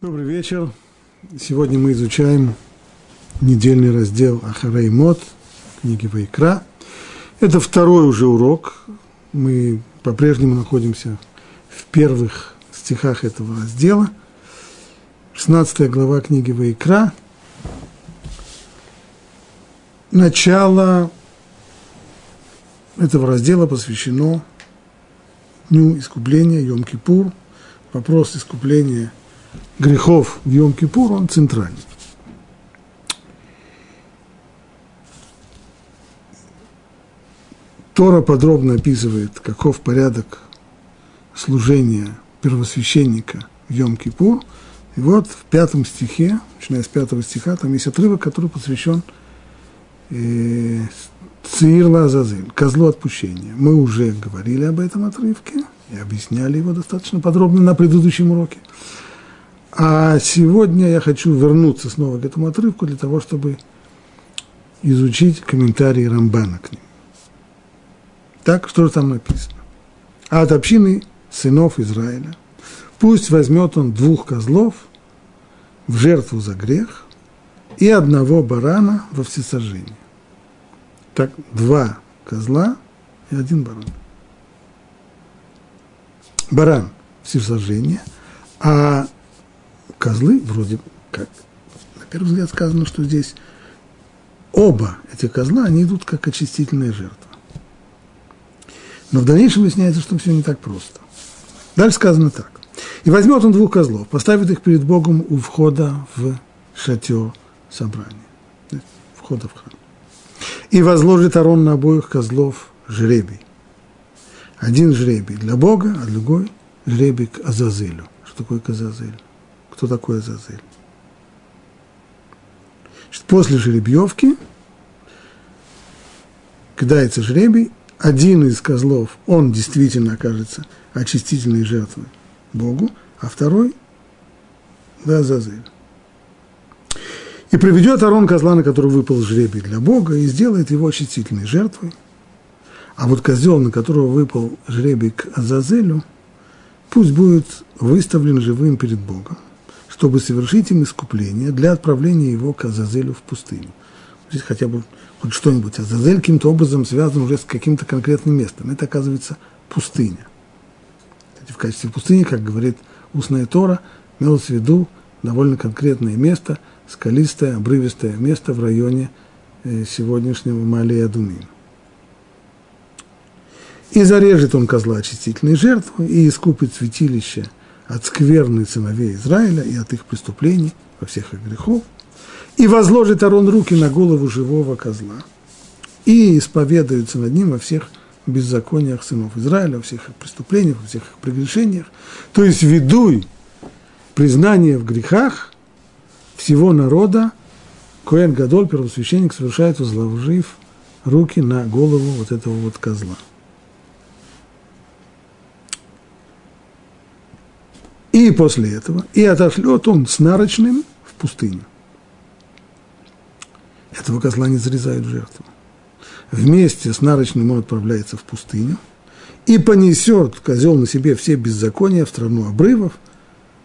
Добрый вечер. Сегодня мы изучаем недельный раздел Ахарей Мод, книги Вайкра. Это второй уже урок. Мы по-прежнему находимся в первых стихах этого раздела. 16 глава книги Вайкра. Начало этого раздела посвящено Дню искупления, Йом-Кипур. Вопрос искупления – грехов в Йом-Кипур, он центральный. Тора подробно описывает, каков порядок служения первосвященника в Йом-Кипур. И вот в пятом стихе, начиная с пятого стиха, там есть отрывок, который посвящен э, Цир Лазазель, козлу отпущения. Мы уже говорили об этом отрывке и объясняли его достаточно подробно на предыдущем уроке. А сегодня я хочу вернуться снова к этому отрывку для того, чтобы изучить комментарии Рамбана к ним. Так, что же там написано? А от общины сынов Израиля пусть возьмет он двух козлов в жертву за грех и одного барана во всесожжение. Так, два козла и один баран. Баран – всесожжение, а козлы, вроде как, на первый взгляд сказано, что здесь оба эти козла, они идут как очистительная жертва. Но в дальнейшем выясняется, что все не так просто. Дальше сказано так. И возьмет он двух козлов, поставит их перед Богом у входа в шатер собрания, входа в храм. И возложит Арон на обоих козлов жребий. Один жребий для Бога, а другой жребий к Азазелю. Что такое к Азазелю? Кто такой Азазель. После жеребьевки кидается жребий, один из козлов, он действительно окажется очистительной жертвой Богу, а второй – да, Азазель. И приведет Арон козла, на который выпал жребий для Бога, и сделает его очистительной жертвой. А вот козел, на которого выпал жребий к Азазелю, пусть будет выставлен живым перед Богом чтобы совершить им искупление для отправления его к Азазелю в пустыню. Здесь хотя бы хоть что-нибудь. Азазель каким-то образом связан уже с каким-то конкретным местом. Это, оказывается, пустыня. Кстати, в качестве пустыни, как говорит устная Тора, имелось в виду довольно конкретное место, скалистое, обрывистое место в районе э, сегодняшнего Малия Думин. И зарежет он козла очистительной жертвы, и искупит святилище – от скверны сыновей Израиля и от их преступлений, во всех их грехов, и возложит Арон руки на голову живого козла, и исповедуется над ним во всех беззакониях сынов Израиля, во всех их преступлениях, во всех их прегрешениях. То есть ведуй признание в грехах всего народа, Коэн Гадоль, первосвященник, совершает, возложив руки на голову вот этого вот козла. И после этого, и отошлет он с нарочным в пустыню. Этого козла не зарезают в жертву. Вместе с нарочным он отправляется в пустыню и понесет козел на себе все беззакония в страну обрывов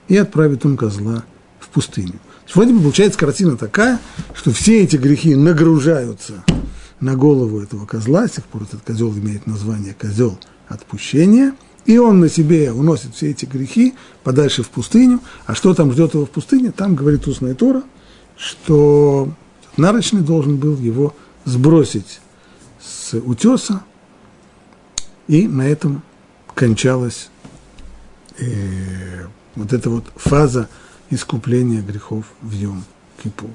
и отправит он козла в пустыню. Бы получается картина такая, что все эти грехи нагружаются на голову этого козла, с тех пор этот козел имеет название козел отпущения – и он на себе уносит все эти грехи подальше в пустыню. А что там ждет его в пустыне? Там говорит устная Тора, что нарочный должен был его сбросить с утеса, и на этом кончалась э, вот эта вот фаза искупления грехов в Йом-Кипур.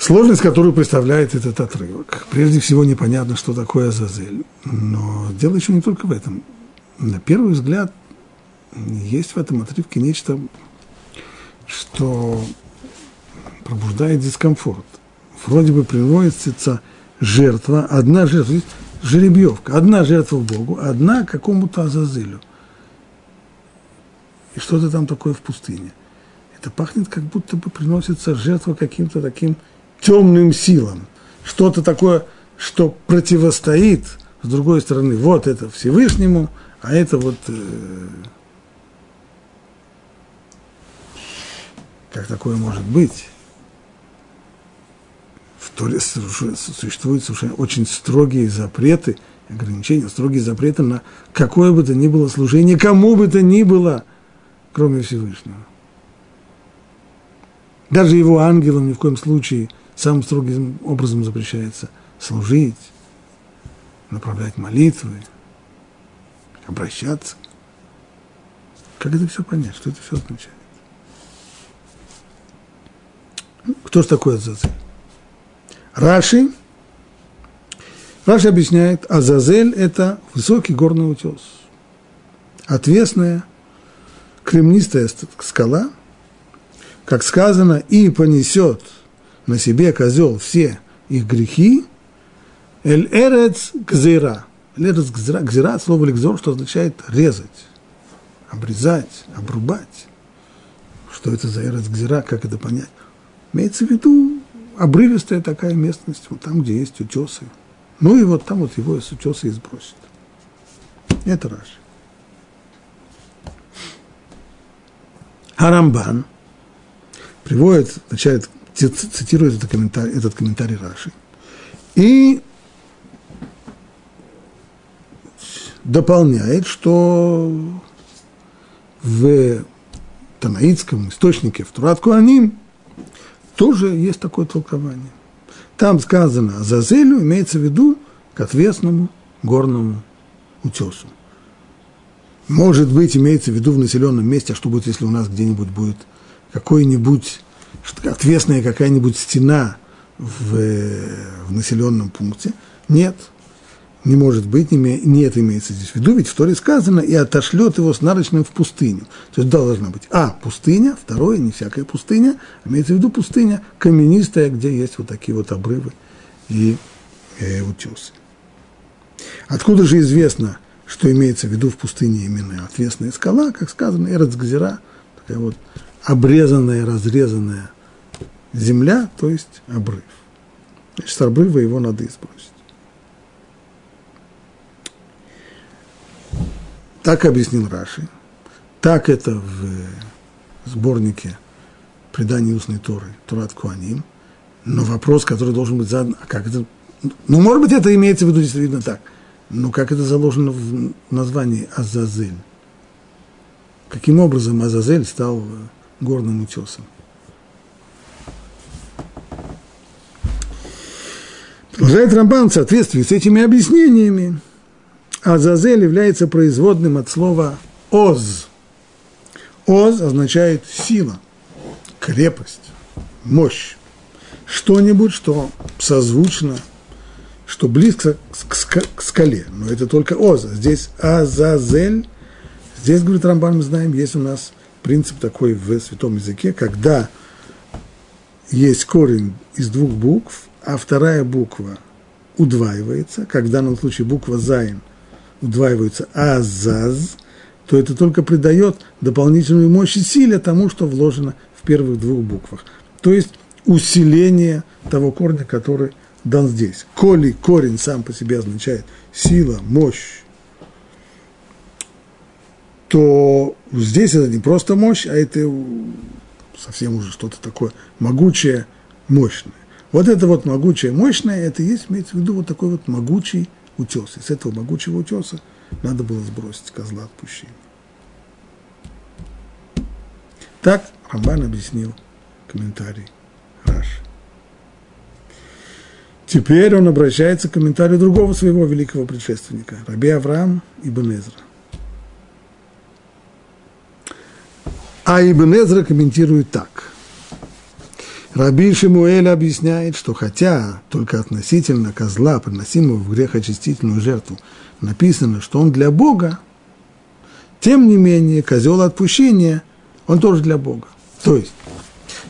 Сложность, которую представляет этот отрывок. Прежде всего, непонятно, что такое Азазель. Но дело еще не только в этом. На первый взгляд, есть в этом отрывке нечто, что пробуждает дискомфорт. Вроде бы приводится жертва, одна жертва, жеребьевка, одна жертва Богу, одна какому-то Азазелю. И что-то там такое в пустыне. Это пахнет, как будто бы приносится жертва каким-то таким темным силам, что-то такое, что противостоит, с другой стороны, вот это Всевышнему, А это вот, э, как такое может быть? В Торе существуют совершенно очень строгие запреты, ограничения, строгие запреты на какое бы то ни было служение, кому бы то ни было, кроме Всевышнего. Даже его ангелам ни в коем случае самым строгим образом запрещается служить, направлять молитвы, обращаться. Как это все понять? Что это все означает? Ну, кто же такой Азазель? Раши. Раши объясняет, Азазель – это высокий горный утес. Отвесная, кремнистая скала, как сказано, и понесет на себе козел все их грехи, эль эрец гзира – Лерес гзира, гзира от слова легзор, что означает резать, обрезать, обрубать. Что это за эрец гзира, как это понять? Имеется в виду обрывистая такая местность, вот там, где есть утесы. Ну и вот там вот его из утеса и сбросит. Это Раши. Арамбан приводит, начинает, цитирует этот комментарий, этот комментарий Раши. И дополняет, что в танаитском источнике, в Турат Куаним, тоже есть такое толкование. Там сказано Зазелю имеется в виду к отвесному горному утесу. Может быть, имеется в виду в населенном месте, а что будет, если у нас где-нибудь будет какой-нибудь, отвесная какая-нибудь стена в, в населенном пункте? Нет, не может быть, не, не это имеется здесь в виду, ведь в Торе сказано, и отошлет его с нарочным в пустыню. То есть должна быть, а, пустыня, второе, не всякая пустыня, имеется в виду пустыня каменистая, где есть вот такие вот обрывы и э, утесы. Откуда же известно, что имеется в виду в пустыне именно отвесная скала, как сказано, Эрцгзира, такая вот обрезанная, разрезанная земля, то есть обрыв. Значит, с обрыва его надо избросить. Так объяснил Раши. Так это в сборнике предания устной Торы, Турат Куаним. Но вопрос, который должен быть задан, а как это... Ну, может быть, это имеется в виду действительно так. Но как это заложено в названии Азазель? Каким образом Азазель стал горным утесом? Продолжает Рамбан в соответствии с этими объяснениями. Азазель является производным от слова «оз». «Оз» означает сила, крепость, мощь. Что-нибудь, что созвучно, что близко к, скале. Но это только «עוז». Здесь «азазель». Здесь, говорит Рамбан, мы знаем, есть у нас принцип такой в святом языке, когда есть корень из двух букв, а вторая буква удваивается, как в данном случае буква «зайн» удваиваются азаз, то это только придает дополнительную мощь и силе тому, что вложено в первых двух буквах. То есть усиление того корня, который дан здесь. Коли корень сам по себе означает сила, мощь, то здесь это не просто мощь, а это совсем уже что-то такое могучее, мощное. Вот это вот могучее, мощное, это есть, имеется в виду вот такой вот могучий утес. И с этого могучего утеса надо было сбросить козла отпущения. Так Рамбан объяснил комментарий Раши. Теперь он обращается к комментарию другого своего великого предшественника, Раби Авраам Ибн Эзра. А Ибн Эзра комментирует так. Раби Шимуэль объясняет, что хотя только относительно козла, приносимого в грехочистительную жертву, написано, что он для Бога, тем не менее козел отпущения, он тоже для Бога. То есть,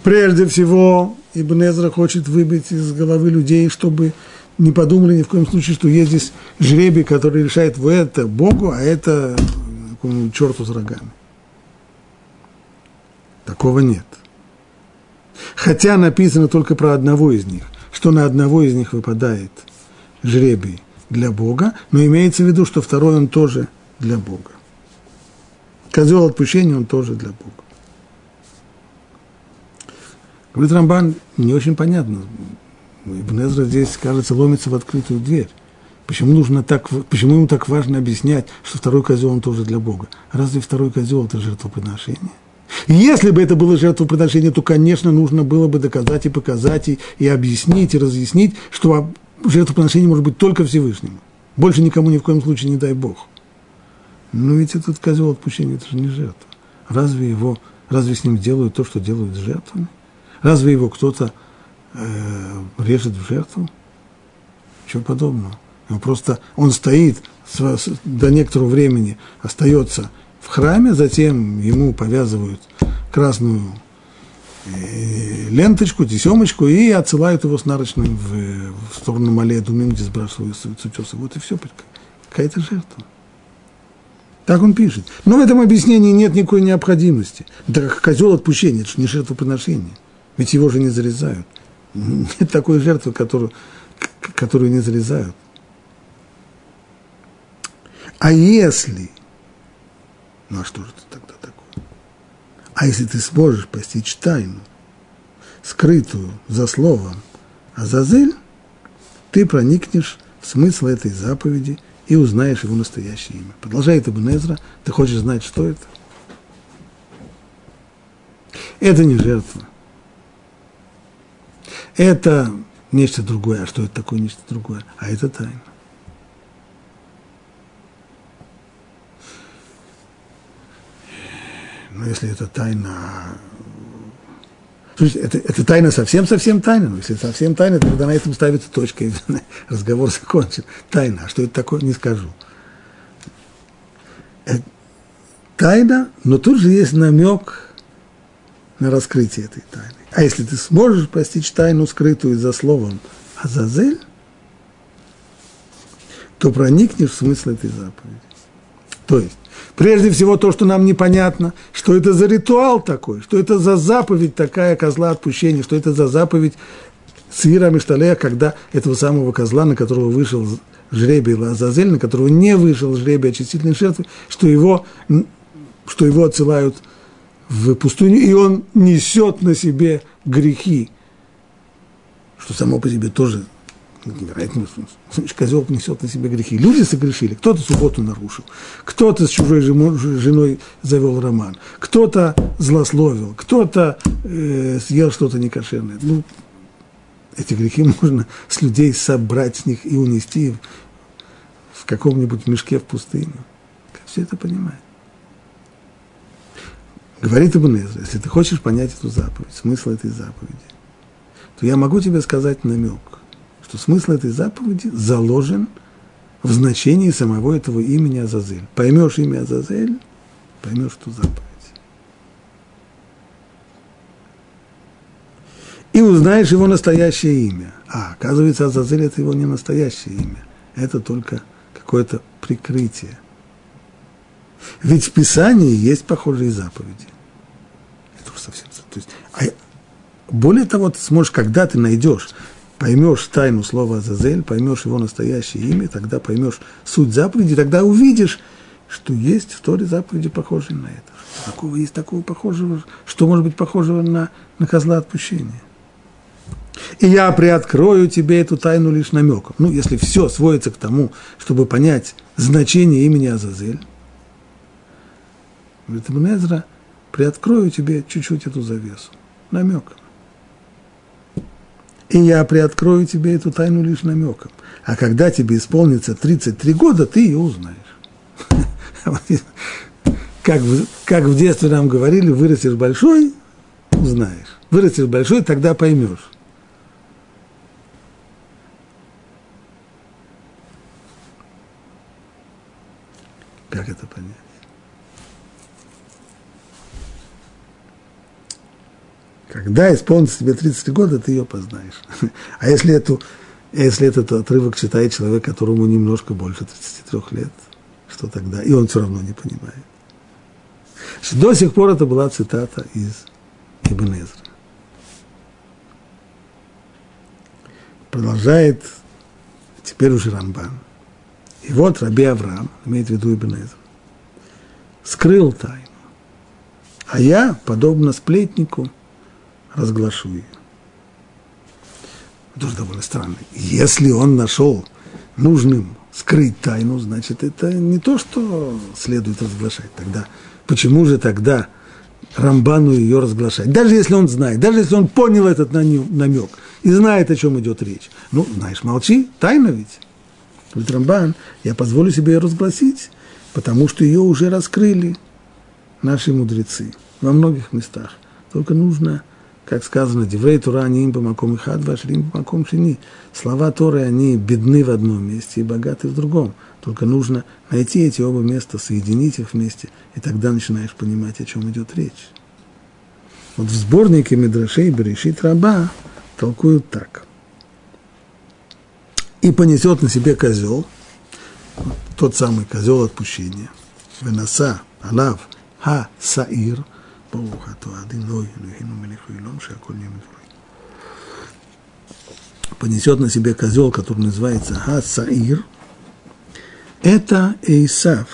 прежде всего, Ибн Эзра хочет выбить из головы людей, чтобы не подумали ни в коем случае, что есть здесь жребий, который решает в это Богу, а это черту с рогами. Такого нет. Хотя написано только про одного из них, что на одного из них выпадает жребий для Бога, но имеется в виду, что второй он тоже для Бога. Козел отпущения, он тоже для Бога. Говорит Рамбан, не очень понятно. Ибн Эзра здесь, кажется, ломится в открытую дверь. Почему, нужно так, почему ему так важно объяснять, что второй козел он тоже для Бога? Разве второй козел это жертвоприношение? Если бы это было жертвоприношение, то, конечно, нужно было бы доказать и показать, и, и объяснить, и разъяснить, что жертвоприношение может быть только Всевышнему. Больше никому ни в коем случае не дай Бог. Но ведь этот козел отпущения, это же не жертва. Разве его, разве с ним делают то, что делают с жертвами? Разве его кто-то э, режет в жертву? Чего подобного. Он просто, он стоит до некоторого времени, остается храме, затем ему повязывают красную э, ленточку, тесемочку и отсылают его с нарочным в, в сторону Малея Думим, где сбрасываются утесы. Вот и все, какая-то жертва. Так он пишет. Но в этом объяснении нет никакой необходимости. Это как козел отпущения, это же не жертвоприношение. Ведь его же не зарезают. Нет такой жертвы, которую, которую не зарезают. А если, ну а что же это тогда такое? А если ты сможешь постичь тайну, скрытую за словом Азазель, ты проникнешь в смысл этой заповеди и узнаешь его настоящее имя. Продолжает Ибн Эзра, ты хочешь знать, что это? Это не жертва. Это нечто другое. А что это такое нечто другое? А это тайна. Но если это тайна... Слушайте, это, это тайна совсем-совсем тайна. Но если совсем тайна, то тогда на этом ставится точка, и разговор закончен. Тайна. А что это такое, не скажу. Это тайна, но тут же есть намек на раскрытие этой тайны. А если ты сможешь постичь тайну, скрытую за словом Азазель, то проникнешь в смысл этой заповеди. То есть, прежде всего то, что нам непонятно, что это за ритуал такой, что это за заповедь такая козла отпущения, что это за заповедь Сира Мишталея, когда этого самого козла, на которого вышел жребий Лазазель, на которого не вышел жребий очистительной жертвы, что его, что его отсылают в пустыню, и он несет на себе грехи, что само по себе тоже невероятно, козел несет на себе грехи. Люди согрешили, кто-то субботу нарушил, кто-то с чужой женой завел роман, кто-то злословил, кто-то э, съел что-то некошерное. Ну, эти грехи можно с людей собрать с них и унести в, каком-нибудь мешке в пустыню. Все это понимать? Говорит Ибн Эзра, если ты хочешь понять эту заповедь, смысл этой заповеди, то я могу тебе сказать намек, что смысл этой заповеди заложен в значении самого этого имени Азазель. Поймешь имя Азазель, поймешь эту заповедь. И узнаешь его настоящее имя. А, оказывается, Азазель – это его не настоящее имя. Это только какое-то прикрытие. Ведь в Писании есть похожие заповеди совсем. То есть, а более того, ты сможешь, когда ты найдешь, поймешь тайну слова Азазель, поймешь его настоящее имя, тогда поймешь суть заповеди, тогда увидишь, что есть в Торе заповеди, похожие на это. Что такого есть такого похожего, что может быть похожего на, на козла отпущения. И я приоткрою тебе эту тайну лишь намеком. Ну, если все сводится к тому, чтобы понять значение имени Азазель, говорит Ibn приоткрою тебе чуть-чуть эту завесу, намеком. И я приоткрою тебе эту тайну лишь намеком. А когда тебе исполнится 33 года, ты ее узнаешь. Как в, как в детстве нам говорили, вырастешь большой, узнаешь. Вырастешь большой, тогда поймешь. Как это понять? Когда исполнится тебе 33 года, ты ее познаешь. А если, эту, если этот отрывок читает человек, которому немножко больше 33 лет, что тогда? И он все равно не понимает. До сих пор это была цитата из Ибн Эзра. Продолжает теперь уже Рамбан. И вот Раби Авраам, имеет в виду Ибн Эзра, раскрыл тайну. А я, подобно сплетнику, разглашу ее. Тоже довольно странно. Если он нашел нужным скрыть тайну, значит, это не то, что следует разглашать. Тогда почему же тогда Рамбану ее разглашать? Даже если он знает, даже если он понял этот намек и знает, о чем идет речь. Ну, знаешь, молчи, тайна ведь. Говорит Рамбан, я позволю себе ее разгласить, потому что ее уже раскрыли наши мудрецы во многих местах. Только нужно как сказано, Деврей Тура, они им помаком и хад, ваш рим помаком шини. Слова Торы, они бедны в одном месте и богаты в другом. Только нужно найти эти оба места, соединить их вместе, и тогда начинаешь понимать, о чем идет речь. Вот в сборнике Медрашей Берешит Раба толкуют так. И понесет на себе козел, тот самый козел отпущения, Венаса, Алав, Ха, Саир – ברוך אתה אדינוי אלוהינו מלך העולם שהכל נהיה מדברי. Понесет на себе козел, который называется Хасаир, это Эйсав,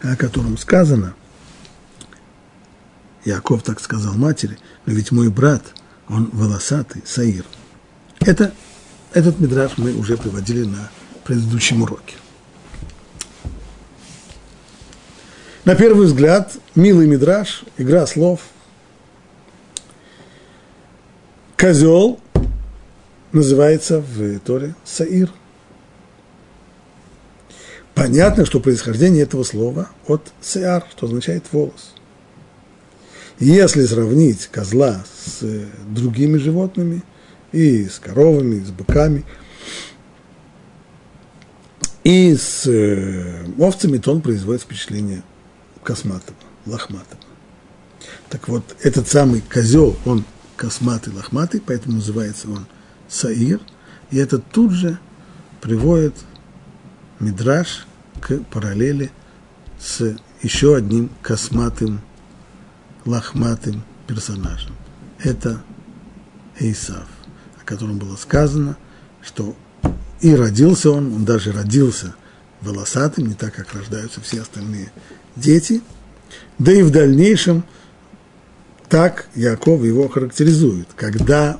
о котором сказано, Яков так сказал матери, но ведь мой брат, он волосатый, Саир. Это, этот мидраж мы уже приводили на предыдущем уроке. На первый взгляд, милый мидраж, игра слов. Козел называется в Торе Саир. Понятно, что происхождение этого слова от сеар, что означает волос. Если сравнить козла с другими животными, и с коровами, и с быками, и с э, овцами, то он производит впечатление косматого, лохматого. Так вот, этот самый козел, он косматый, лохматый, поэтому называется он Саир, и это тут же приводит Мидраш к параллели с еще одним косматым, лохматым персонажем. Это Исав, о котором было сказано, что и родился он, он даже родился волосатым, не так, как рождаются все остальные дети, да и в дальнейшем так Яков его характеризует. Когда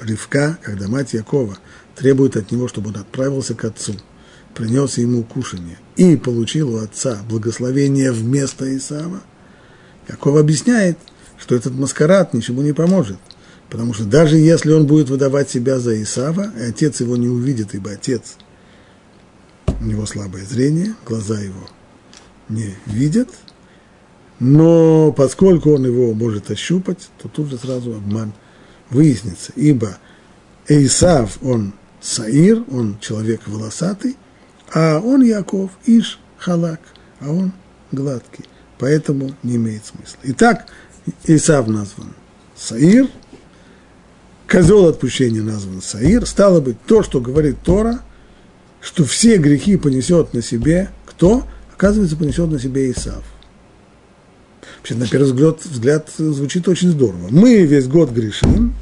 Ривка, когда мать Якова требует от него, чтобы он отправился к отцу, принес ему кушание и получил у отца благословение вместо Исава, Яков объясняет, что этот маскарад ничему не поможет, потому что даже если он будет выдавать себя за Исава, и отец его не увидит, ибо отец, у него слабое зрение, глаза его не видят, но поскольку он его может ощупать, то тут же сразу обман выяснится, ибо Эйсав, он Саир, он человек волосатый, а он Яков, Иш, Халак, а он гладкий, поэтому не имеет смысла. Итак, Исав назван Саир, козел отпущения назван Саир, стало быть, то, что говорит Тора, что все грехи понесет на себе кто? Оказывается, понесет на себе Исав. Вообще, на первый взгляд, взгляд звучит очень здорово. Мы весь год грешим,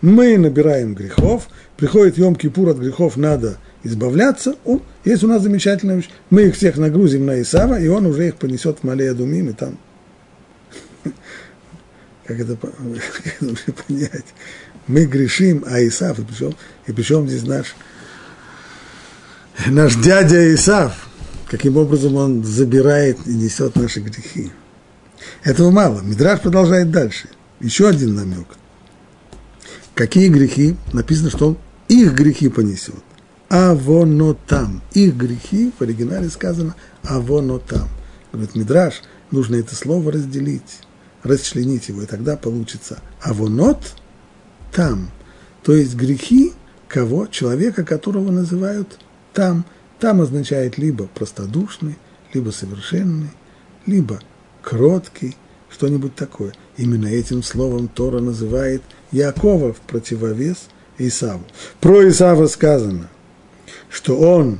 мы набираем грехов, приходит Йом-Кипур, от грехов надо избавляться. О, есть у нас замечательная вещь. Мы их всех нагрузим на Исава, и он уже их понесет в Малея Думим, и там... Как это, понять? Мы грешим, а Исав, и причем, и причем здесь наш, наш дядя Исав – каким образом он забирает и несет наши грехи. Этого мало. Мидраж продолжает дальше. Еще один намек. Какие грехи? Написано, что он их грехи понесет. Авонотам. Их грехи, в оригинале сказано, авонотам. Говорит, Мидраж, нужно это слово разделить, расчленить его, и тогда получится авонот там. То есть грехи кого? Человека, которого называют там – там означает либо простодушный, либо совершенный, либо кроткий, что-нибудь такое. Именно этим словом Тора называет Якова в противовес Исаву. Про Исава сказано, что он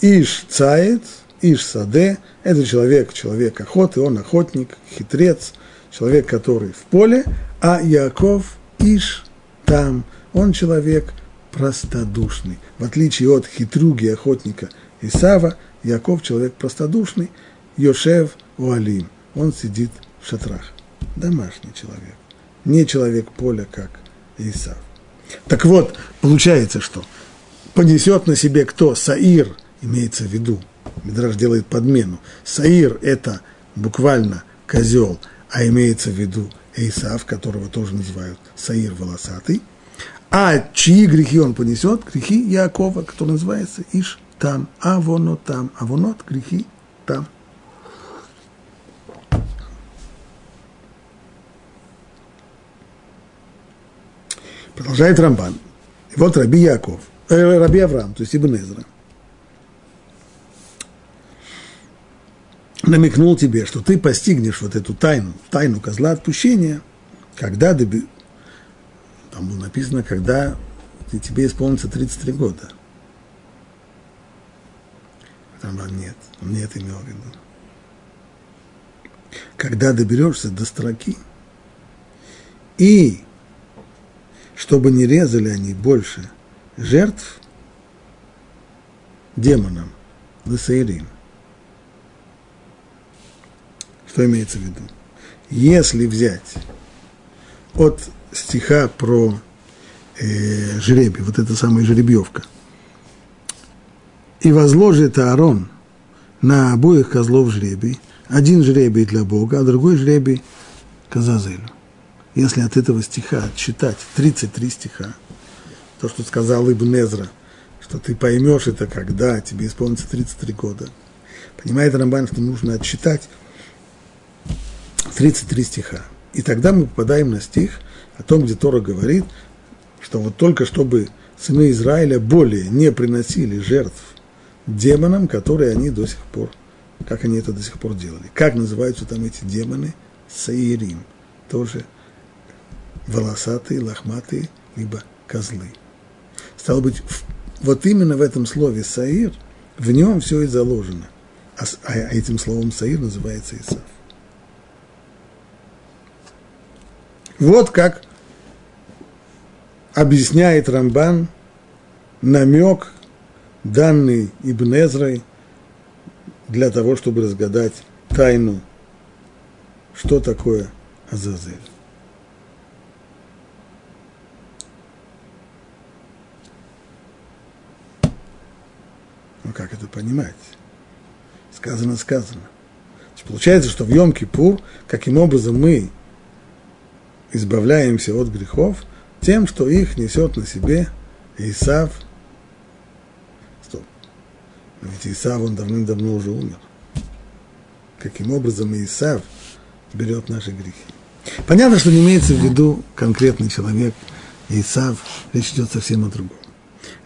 Иш Цаец, Иш Саде, это человек, человек охоты, он охотник, хитрец, человек, который в поле, а Яков Иш там, он человек – простодушный. В отличие от хитруги охотника Исава, Яков человек простодушный, Йошев Уалим. Он сидит в шатрах. Домашний человек. Не человек поля, как Исав. Так вот, получается, что понесет на себе кто? Саир, имеется в виду. Мидраж делает подмену. Саир – это буквально козел, а имеется в виду Исав, которого тоже называют Саир волосатый. А чьи грехи он понесет? Грехи Якова, который называется Иш там, а воно там, а воно грехи там. Продолжает Рамбан. И вот Раби Яков, э, Раби Авраам, то есть Ибн Эзра, намекнул тебе, что ты постигнешь вот эту тайну, тайну козла отпущения, когда доби... там было написано, когда тебе исполнится 33 года. Рамбан нет, он не это имел в виду. Когда доберешься до строки, и чтобы не резали они больше жертв демонам, лысаирим. Что имеется в виду? Если взять от стиха про э, жребий, вот эта самая жеребьевка, и возложит Аарон на обоих козлов жребий, один жребий для Бога, а другой жребий к если от этого стиха отчитать 33 стиха, то, что сказал Ибн Эзра, что ты поймешь это, когда тебе исполнится 33 года. Понимает Рамбан, что нужно отчитать 33 стиха. И тогда мы попадаем на стих о том, где Тора говорит, что вот только чтобы сыны Израиля более не приносили жертв демонам, которые они до сих пор, как они это до сих пор делали. Как называются там эти демоны? Саирим. Тоже волосатые, лохматые, либо козлы. Стало быть, вот именно в этом слове «саир» в нем все и заложено. А, а, этим словом «саир» называется Исав. Вот как объясняет Рамбан намек, данный Ибн для того, чтобы разгадать тайну, что такое Азазель. Ну, как это понимать? Сказано, сказано. Получается, что в Йом-Кипур, каким образом мы избавляемся от грехов, тем, что их несет на себе Исав. Стоп. Ведь Исав, он давным-давно уже умер. Каким образом Исав берет наши грехи? Понятно, что не имеется в виду конкретный человек, Исав, речь идет совсем о другом.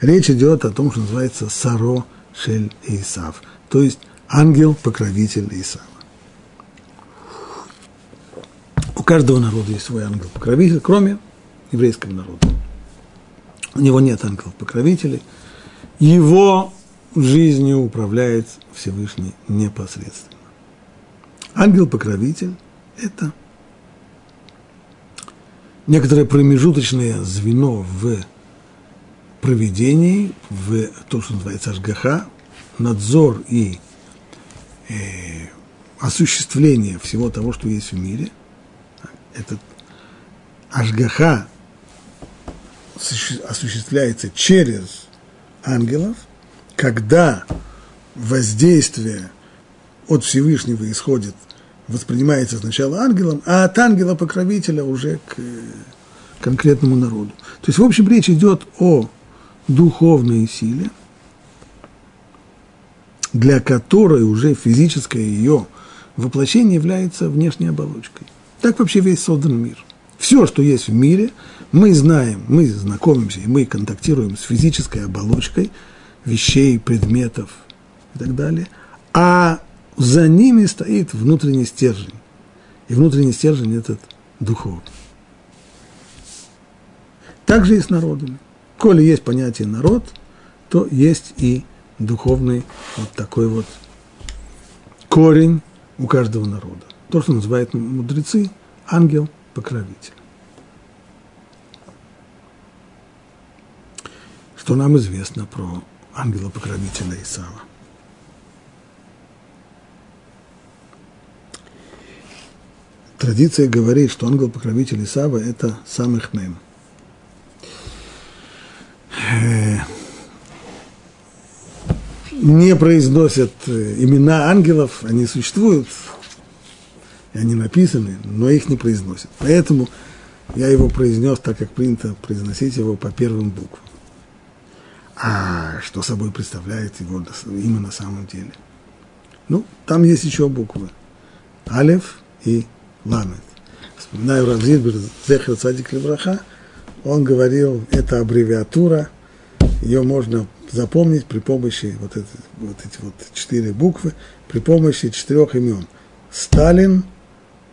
Речь идет о том, что называется Саро Шель Исав, то есть ангел-покровитель Исава. У каждого народа есть свой ангел-покровитель, кроме еврейского народа. У него нет ангелов-покровителей. Его жизнью управляет Всевышний непосредственно. Ангел-покровитель – это некоторое промежуточное звено в проведении, в то, что называется Ашгаха, надзор и э, осуществление всего того, что есть в мире. Этот Ашгаха осуществляется через ангелов, когда воздействие от Всевышнего исходит, воспринимается сначала ангелом, а от ангела-покровителя уже к конкретному народу. То есть, в общем, речь идет о духовной силе, для которой уже физическое ее воплощение является внешней оболочкой. Так вообще весь создан мир. Все, что есть в мире, мы знаем, мы знакомимся и мы контактируем с физической оболочкой вещей, предметов и так далее, а за ними стоит внутренний стержень. И внутренний стержень этот духовный. Так же и с народами. Коли есть понятие народ, то есть и духовный вот такой вот корень у каждого народа. То, что называют мудрецы ангел-покровитель. Что нам известно про ангела-покровителя Исава? традиция говорит, что ангел-покровитель Исава – это самых мем. Э, не произносят имена ангелов, они существуют, и они написаны, но их не произносят. Поэтому я его произнес так, как принято произносить его по первым буквам. А что собой представляет его имя на самом деле? Ну, там есть еще буквы. Алев и Ламет. Вспоминаю Равзидбер Зехер Цадик Левраха, он говорил, это аббревиатура, ее можно запомнить при помощи вот, это, вот эти вот четыре буквы, при помощи четырех имен. Сталин,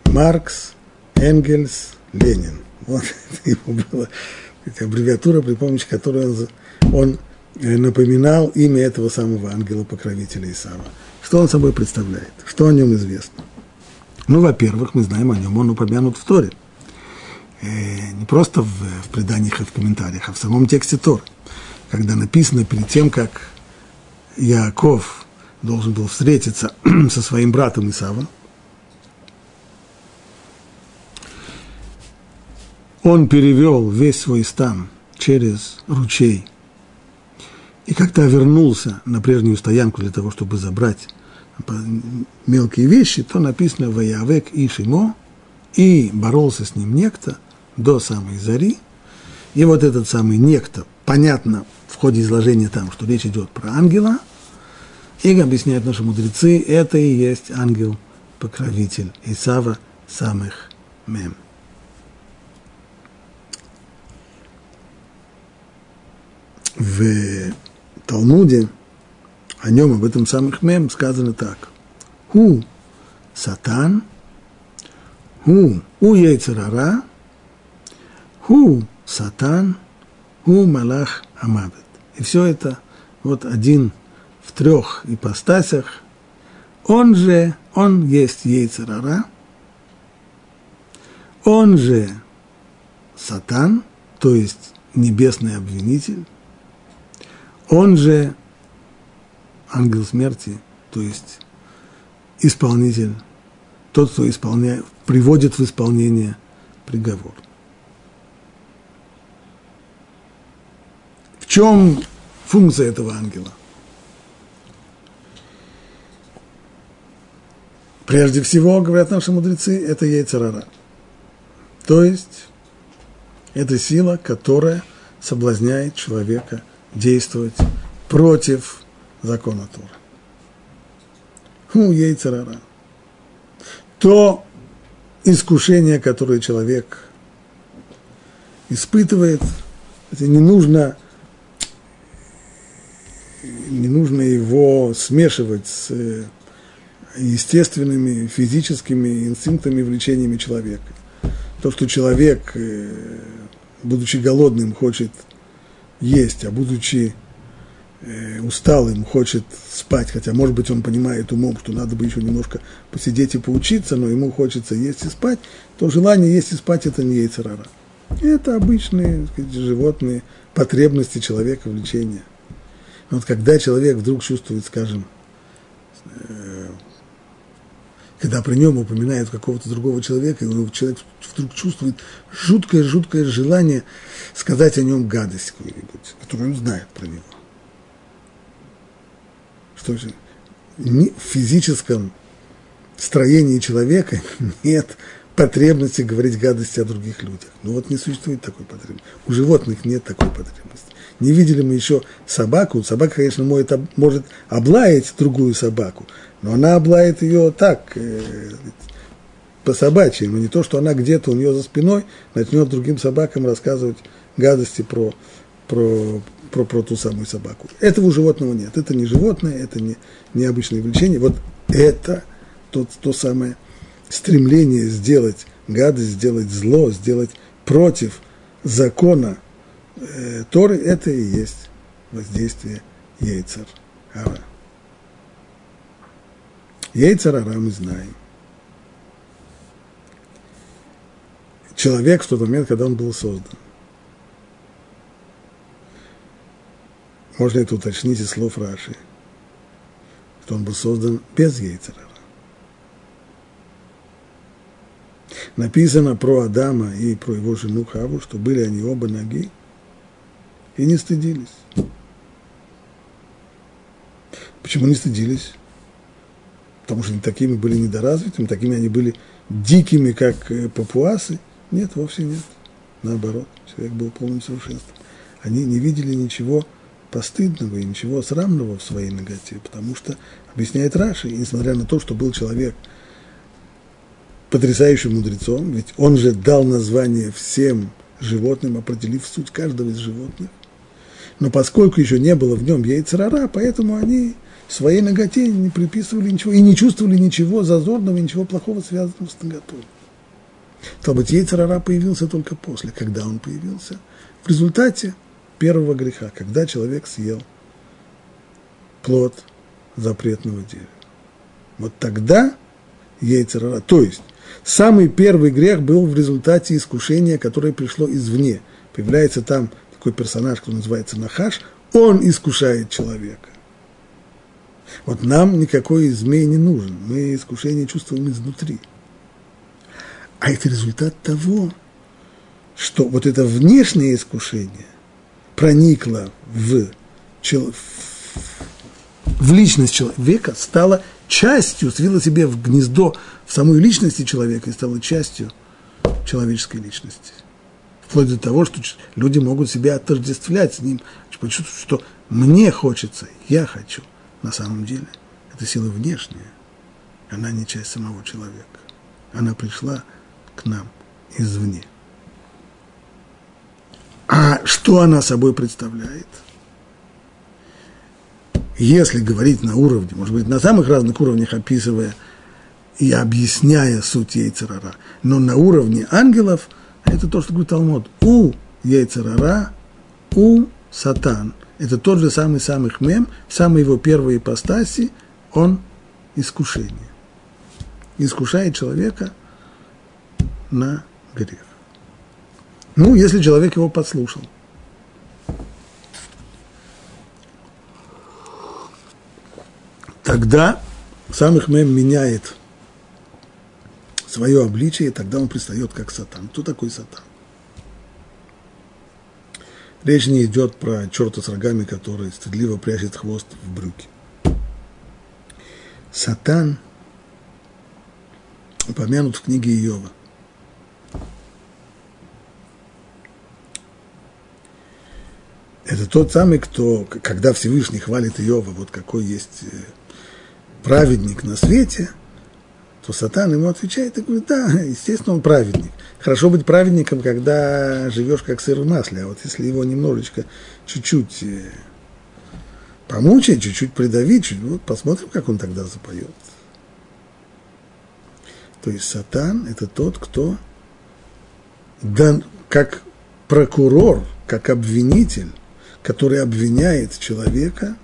Маркс, Энгельс, Ленин. Вот это его была аббревиатура, при помощи которой он, он напоминал имя этого самого ангела-покровителя Исава. Что он собой представляет? Что о нем известно? Ну, во-первых, мы знаем о нем, он упомянут в Торе. Э, не просто в, в преданиях и в комментариях, а в самом тексте Торы. Когда написано перед тем, как Яков должен был встретиться со своим братом Исавом, он перевел весь свой стан через ручей и как-то вернулся на прежнюю стоянку для того, чтобы забрать мелкие вещи, то написано «Ваявек и Шимо», и боролся с ним некто до самой зари. И вот этот самый некто, понятно в ходе изложения там, что речь идет про ангела, и объясняют наши мудрецы, это и есть ангел-покровитель Исава самых мем. В Талмуде о нем, об этом самых мем, сказано так. Ху сатан, ху у яйцерара, ху сатан, ху малах амавет. И все это вот один в трех ипостасях. Он же, он есть яйцерара, он же сатан, то есть небесный обвинитель, он же ангел смерти, то есть исполнитель, тот, кто исполняет, приводит в исполнение приговор. В чем функция этого ангела? Прежде всего, говорят наши мудрецы, это яйцерара. То есть, это сила, которая соблазняет человека действовать против закона Тура. Ху яйцерара. То искушение, которое человек испытывает, это не нужно, не нужно его смешивать с э, естественными физическими инстинктами и влечениями человека. То, что человек, э, будучи голодным, хочет есть, а будучи Э, усталым, хочет спать, хотя, может быть, он понимает умом, что надо бы еще немножко посидеть и поучиться, но ему хочется есть и спать, то желание есть и спать – это не яйцерара. Это обычные сказать, животные потребности человека, влечения. Но вот когда человек вдруг чувствует, скажем, э, когда при нем упоминают какого-то другого человека, и человек вдруг чувствует жуткое-жуткое желание сказать о нем гадость какую-нибудь, которую он знает про него что в физическом строении человека нет потребности говорить гадости о других людях. Ну вот не существует такой потребности. У животных нет такой потребности. Не видели мы еще собаку. Собака, конечно, может, может облаять другую собаку, но она облает ее так, э, по но не то, что она где-то у нее за спиной начнет другим собакам рассказывать гадости про, про, про, про ту самую собаку. Этого у животного нет. Это не животное, это не необычное влечение. Вот это то, то самое стремление сделать гадость, сделать зло, сделать против закона э, Торы, это и есть воздействие яйцер ара. Яйцер ара мы знаем. Человек в тот момент, когда он был создан, Можно это уточнить из слов Раши, что он был создан без Ейцерара. написано про Адама и про его жену Хаву, что были они оба ноги и не стыдились. Почему не стыдились? Потому что они такими были недоразвитыми, такими они были дикими, как э, папуасы. Нет, вовсе нет. Наоборот, человек был полным совершенством. Они не видели ничего постыдного и ничего срамного в своей ноготе, потому что, объясняет Раши, несмотря на то, что был человек потрясающим мудрецом, ведь он же дал название всем животным, определив суть каждого из животных, но поскольку еще не было в нем яйцерара, поэтому они своей ноготе не приписывали ничего и не чувствовали ничего зазорного, ничего плохого, связанного с ноготой. То быть, яйцерара появился только после, когда он появился. В результате первого греха, когда человек съел плод запретного дерева. Вот тогда яйцерара, то есть самый первый грех был в результате искушения, которое пришло извне. Появляется там такой персонаж, который называется Нахаш, он искушает человека. Вот нам никакой змей не нужен, мы искушение чувствуем изнутри. А это результат того, что вот это внешнее искушение проникло в, в личность человека, стало частью, свило себе в гнездо в самой личности человека и стало частью человеческой личности. Вплоть до того, что люди могут себя отождествлять с ним, почувствовать, что мне хочется, я хочу. На самом деле, это сила внешняя, она не часть самого человека. Она пришла к нам извне. А что она собой представляет? Если говорить на уровне, может быть, на самых разных уровнях описывая и объясняя суть яйцерара, но на уровне ангелов, это то, что говорит Талмуд. У яйцерара, у сатан. Это тот же самый самых мем, в самой его первой ипостаси, он искушение. Искушает человека на грех. Ну, если человек его подслушал. Тогда самых мем меняет свое обличие, и тогда он пристает как сатан. Кто такой сатан? Речь не идет про черта с рогами, который стыдливо прячет хвост в брюки. Сатан упомянут в книге Иова. Это тот самый, кто, когда Всевышний хвалит Иова, вот какой есть э, праведник на свете, то Сатан ему отвечает и говорит, да, естественно, он праведник. Хорошо быть праведником, когда живешь как сыр в масле, а вот если его немножечко, чуть-чуть э, помучить, чуть-чуть придавить, чуть, вот посмотрим, как он тогда запоет. То есть Сатан – это тот, кто дан, как прокурор, как обвинитель, который обвиняет человека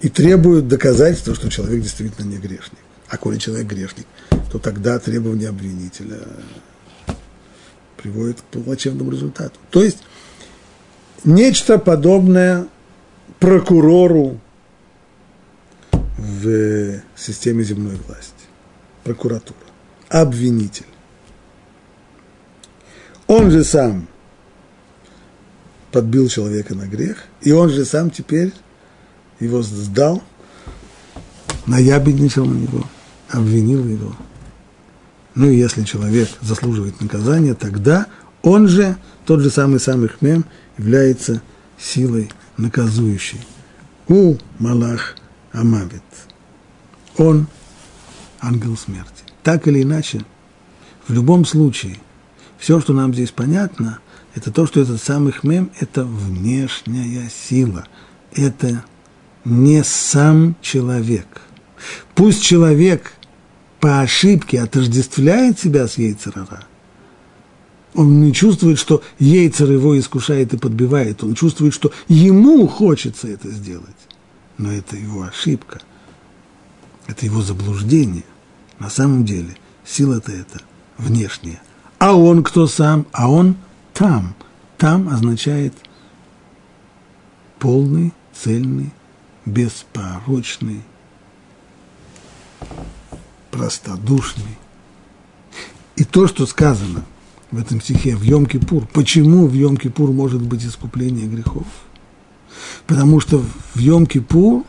и требует доказательства, что человек действительно не грешник. А коли человек грешник, то тогда требования обвинителя приводит к плачевному результату. То есть нечто подобное прокурору в системе земной власти. Прокуратура. Обвинитель. Он же сам подбил человека на грех, и он же сам теперь его сдал, наябедничал на него, обвинил его. Ну и если человек заслуживает наказания, тогда он же, тот же самый самый хмем, является силой наказующей. У Малах Амавит. Он ангел смерти. Так или иначе, в любом случае, все, что нам здесь понятно, это то, что этот самый хмем – это внешняя сила. Это не сам человек. Пусть человек по ошибке отождествляет себя с яйцерара, он не чувствует, что яйцер его искушает и подбивает. Он чувствует, что ему хочется это сделать. Но это его ошибка. Это его заблуждение. На самом деле сила-то это внешняя. А он кто сам? А он там. Там означает полный, цельный, беспорочный, простодушный И то, что сказано в этом стихе, в Йом-Кипур, почему в Йом-Кипур может быть искупление грехов? Потому что в Йом-Кипур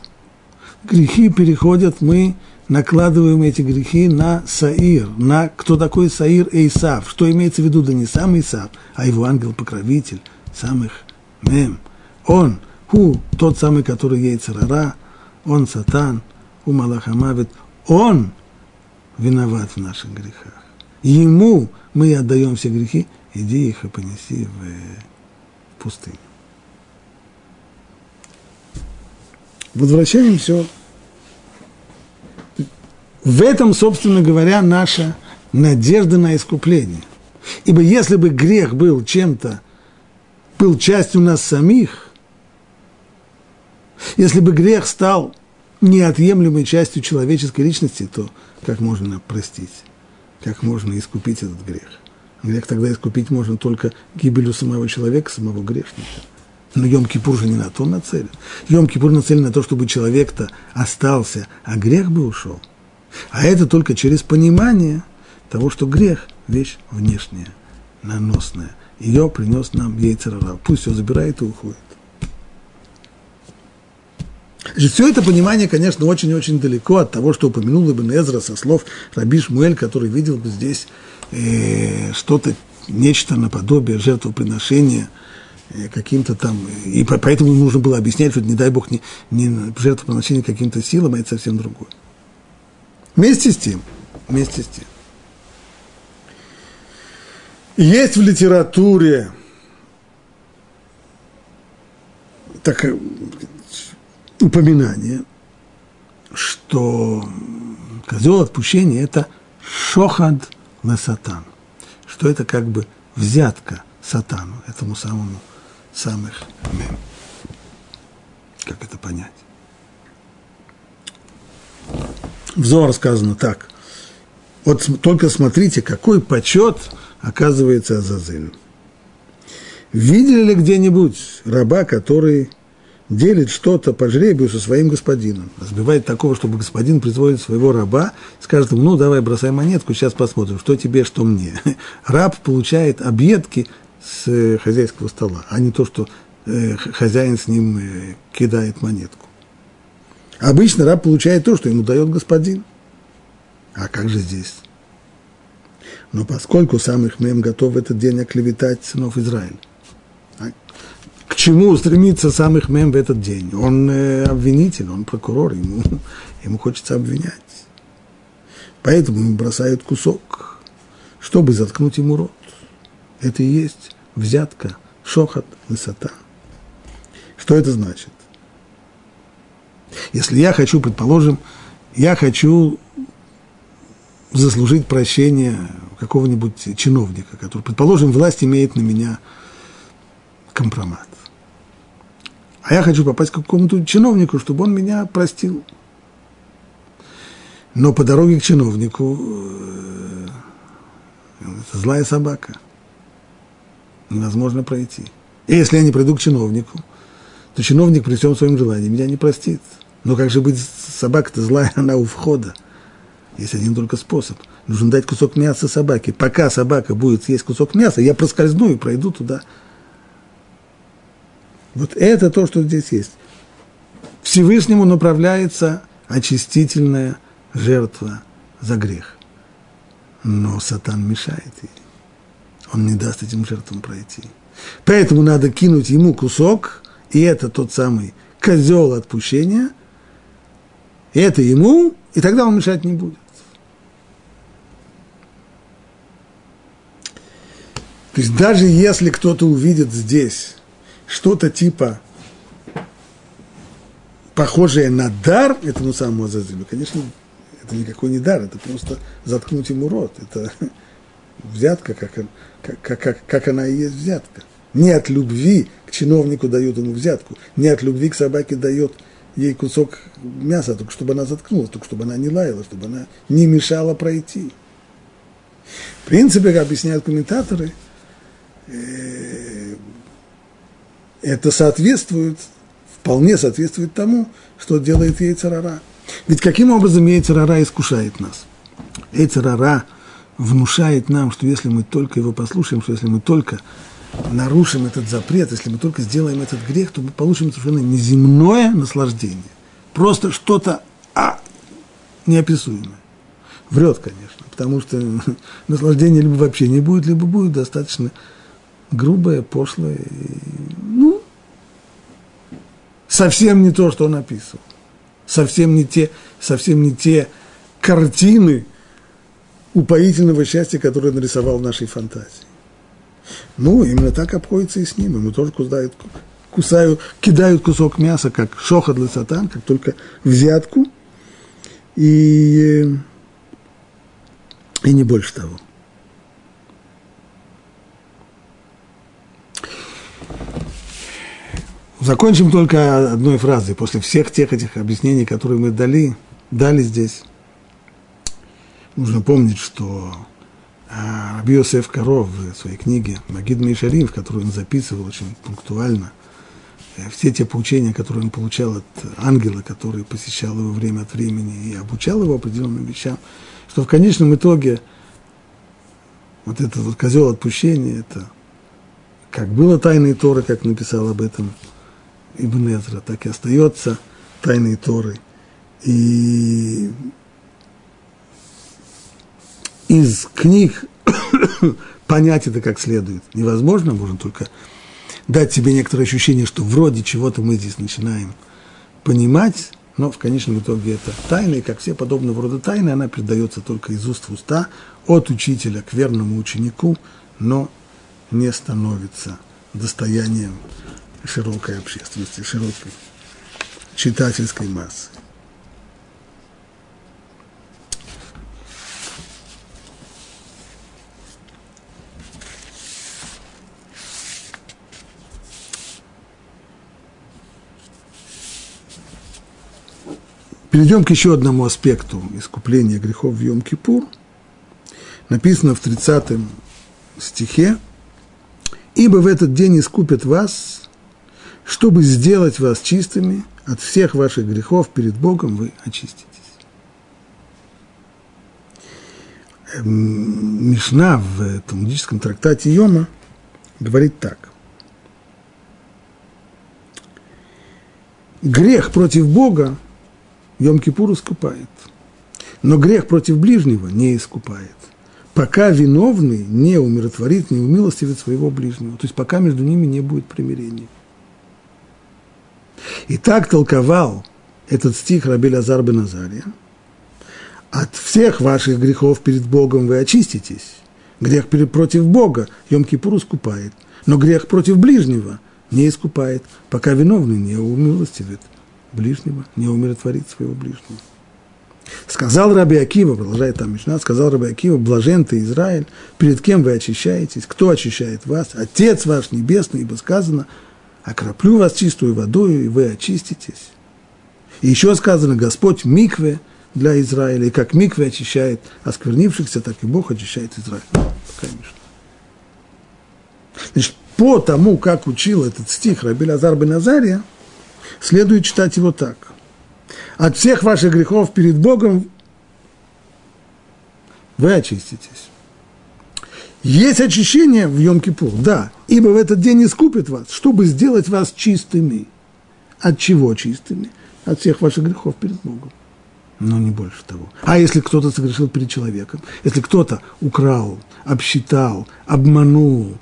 грехи переходят, мы накладываем эти грехи на Саир, на кто такой Саир Эйсав, что имеется в виду, да не сам Эйсав, а его ангел-покровитель, самых Мем. Он, Ху, тот самый, который ей царара, он сатан, у Малахамавит, он виноват в наших грехах. Ему мы отдаем все грехи, иди их и понеси в пустыню. Возвращаемся. В этом, собственно говоря, наша надежда на искупление. Ибо если бы грех был чем-то, был частью нас самих, если бы грех стал неотъемлемой частью человеческой личности, то как можно простить, как можно искупить этот грех? Грех тогда искупить можно только гибелью самого человека, самого грешника. Но Йом-Кипур же не на то нацелен. Йом-Кипур нацелен на то, чтобы человек-то остался, а грех бы ушел. А это только через понимание того, что грех – вещь внешняя, наносная. Ее принес нам Ейцерара. Пусть все забирает и уходит. Значит, все это понимание, конечно, очень-очень далеко от того, что упомянул Ибн Эзра со слов Раби Шмуэль, который видел бы здесь э, что-то, нечто наподобие жертвоприношения э, каким-то там, и поэтому нужно было объяснять, что, не дай бог, не, не жертвоприношение каким-то силам, а это совсем другое. Вместе с тем, вместе с тем, есть в литературе так, упоминание, что козел отпущения – это шохад на сатан, что это как бы взятка сатану, этому самому самых мем. Как это понять? В сказано так. Вот только смотрите, какой почет оказывается Азазелю. Видели ли где-нибудь раба, который делит что-то по жребию со своим господином. Разбивает такого, чтобы господин производит своего раба, скажет ему, ну, давай бросай монетку, сейчас посмотрим, что тебе, что мне. Раб получает объедки с э, хозяйского стола, а не то, что э, хозяин с ним э, кидает монетку. Обычно раб получает то, что ему дает господин. А как же здесь? Но поскольку сам их мем готов в этот день оклеветать сынов Израиля, к чему стремится сам их мем в этот день? Он э, обвинитель, он прокурор, ему, ему хочется обвинять. Поэтому ему бросают кусок, чтобы заткнуть ему рот. Это и есть взятка, шохот, высота. Что это значит? Если я хочу, предположим, я хочу заслужить прощение какого-нибудь чиновника, который, предположим, власть имеет на меня компромат а я хочу попасть к какому-то чиновнику, чтобы он меня простил. Но по дороге к чиновнику это злая собака. Невозможно пройти. И если я не приду к чиновнику, то чиновник при всем своем желании меня не простит. Но как же быть, собака-то злая, она у входа. Есть один только способ. Нужно дать кусок мяса собаке. Пока собака будет есть кусок мяса, я проскользну и пройду туда, вот это то, что здесь есть. Всевышнему направляется очистительная жертва за грех. Но сатан мешает ей. Он не даст этим жертвам пройти. Поэтому надо кинуть ему кусок, и это тот самый козел отпущения. И это ему, и тогда он мешать не будет. То есть даже если кто-то увидит здесь что-то типа похожее на дар этому самому Азазилю, конечно, это никакой не дар, это просто заткнуть ему рот. Это взятка, как, как, как, как она и есть взятка. Не от любви к чиновнику дают ему взятку, не от любви к собаке дает ей кусок мяса, только чтобы она заткнулась, только чтобы она не лаяла, чтобы она не мешала пройти. В принципе, как объясняют комментаторы, э, это соответствует, вполне соответствует тому, что делает Ейцерара. Ведь каким образом Ейцерара искушает нас? Ейцерара, внушает нам, что если мы только его послушаем, что если мы только нарушим этот запрет, если мы только сделаем этот грех, то мы получим совершенно неземное наслаждение. Просто что-то а, неописуемое. Врет, конечно, потому что наслаждения либо вообще не будет, либо будет достаточно грубое, пошлое. Ну, совсем не то, что он описывал. Совсем не те, совсем не те картины упоительного счастья, которые нарисовал в нашей фантазии. Ну, именно так обходится и с ним. Ему тоже кусают, кусают, кидают кусок мяса, как шоха для сатан, как только взятку. И, и не больше того. Закончим только одной фразой. После всех тех этих объяснений, которые мы дали, дали здесь, нужно помнить, что а, Раби Йосеф Коров в своей книге «Магид Мишарим», в которой он записывал очень пунктуально э, все те поучения, которые он получал от ангела, который посещал его время от времени и обучал его определенным вещам, что в конечном итоге вот этот вот козел отпущения, это как было тайной Торы, как написал об этом Ибн Эзра, так и остается тайной Торы. И из книг понять это как следует невозможно, можно только дать себе некоторое ощущение, что вроде чего-то мы здесь начинаем понимать, но в конечном итоге это тайна, и как все подобного рода тайны, она передается только из уст в уста, от учителя к верному ученику, но не становится достоянием широкой общественности, широкой читательской массы. Перейдем к еще одному аспекту искупления грехов в Йом-Кипур. Написано в 30 стихе, «Ибо в этот день искупят вас, чтобы сделать вас чистыми, от всех ваших грехов перед Богом вы очиститесь». Эм, Мишна в талмудическом трактате Йома говорит так. Грех против Бога – Йом-Кипур искупает. Но грех против ближнего не искупает. Пока виновный не умиротворит, не умилостивит своего ближнего. То есть пока между ними не будет примирения. И так толковал этот стих Рабель Азар бен Азария. От всех ваших грехов перед Богом вы очиститесь. Грех против Бога Йом-Кипур искупает. Но грех против ближнего не искупает, пока виновный не умилостивит ближнего, не умиротворит своего ближнего. Сказал Раби Акива, продолжает там Мишна, сказал Раби Акива, блажен ты, Израиль, перед кем вы очищаетесь, кто очищает вас? Отец ваш небесный, ибо сказано, окроплю вас чистую водою, и вы очиститесь. И еще сказано, Господь микве для Израиля, и как микве очищает осквернившихся, так и Бог очищает Израиль. Мишна. Значит, по тому, как учил этот стих Раби Лазар бен следует читать его так. От всех ваших грехов перед Богом вы очиститесь. Есть очищение в Йом-Кипур, да, ибо в этот день искупит вас, чтобы сделать вас чистыми. От чего чистыми? От всех ваших грехов перед Богом. Но не больше того. А если кто-то согрешил перед человеком, если кто-то украл, обсчитал, обманул,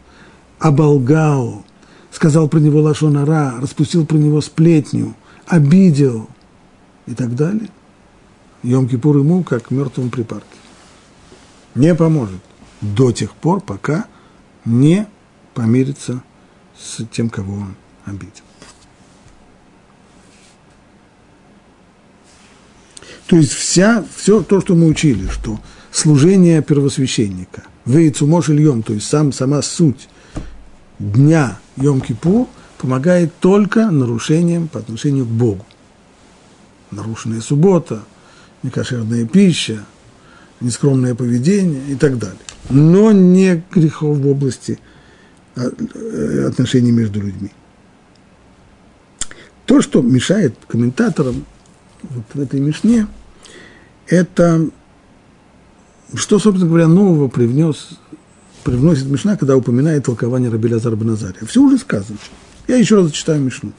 оболгал, сказал про него лашонара, распустил про него сплетню, обидел и так далее, Йом-Кипур ему как мертвому припарке. Не поможет до тех пор, пока не помирится с тем, кого он обидел. То есть вся, все то, что мы учили, что служение первосвященника, выйцу Мош Ильем, то есть сам, сама суть дня Йом-Кипур помогает только нарушением по отношению к Богу. Нарушенная суббота, некошерная пища, нескромное поведение и так далее. Но не грехов в области а, э, отношений между людьми. То, что мешает комментаторам вот в этой Мишне, это что, собственно говоря, нового привнес, привносит Мишна, когда упоминает толкование Рабиля Азар Назария? Все уже сказано. Я еще раз зачитаю Мишну.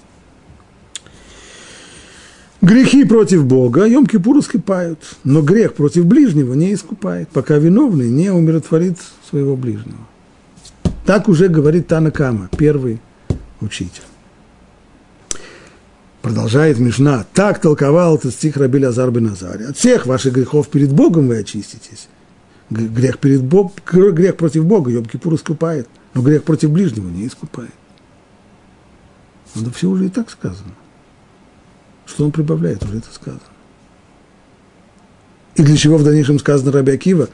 Грехи против Бога Йом-Кипур искупают, но грех против ближнего не искупает, пока виновный не умиротворит своего ближнего. Так уже говорит Танакама, первый учитель. Продолжает Мишна, так толковал этот стих Рабиль Азар бен Азари. От всех ваших грехов перед Богом вы очиститесь. Грех, перед Бог, грех против Бога Йом-Кипур искупает, но грех против ближнего не искупает. Ну, да все уже и так сказано. Что он прибавляет, уже это сказано. И для чего в дальнейшем сказано Раби Акива?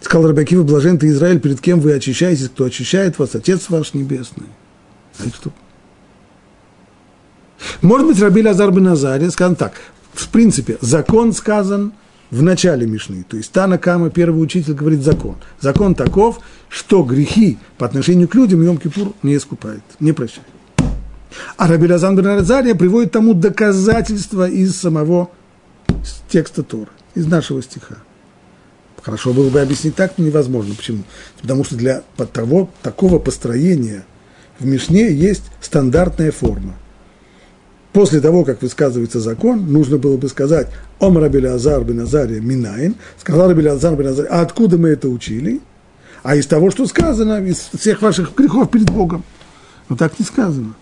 Сказал Раби Акива, блажен ты Израиль, перед кем вы очищаетесь, кто очищает вас, Отец ваш Небесный. А это что? Может быть, Раби Лазар бен Азария сказал так, в принципе, закон сказан в начале Мишны. То есть Тана Кама, первый учитель, говорит закон. Закон таков, что грехи по отношению к людям Йом-Кипур не искупает, не прощает. А Раби Лазан бен Азария приводит тому доказательства из самого текста Тора, из нашего стиха. Хорошо было бы объяснить так, но невозможно. Почему? Потому что для того, такого построения в Мишне есть стандартная форма. После того, как высказывается закон, нужно было бы сказать «Ом Рабили Азар бен Азария Минайн», сказал Рабили Азар бен Азария, а откуда мы это учили? А из того, что сказано, из всех ваших грехов перед Богом. Но так не сказано.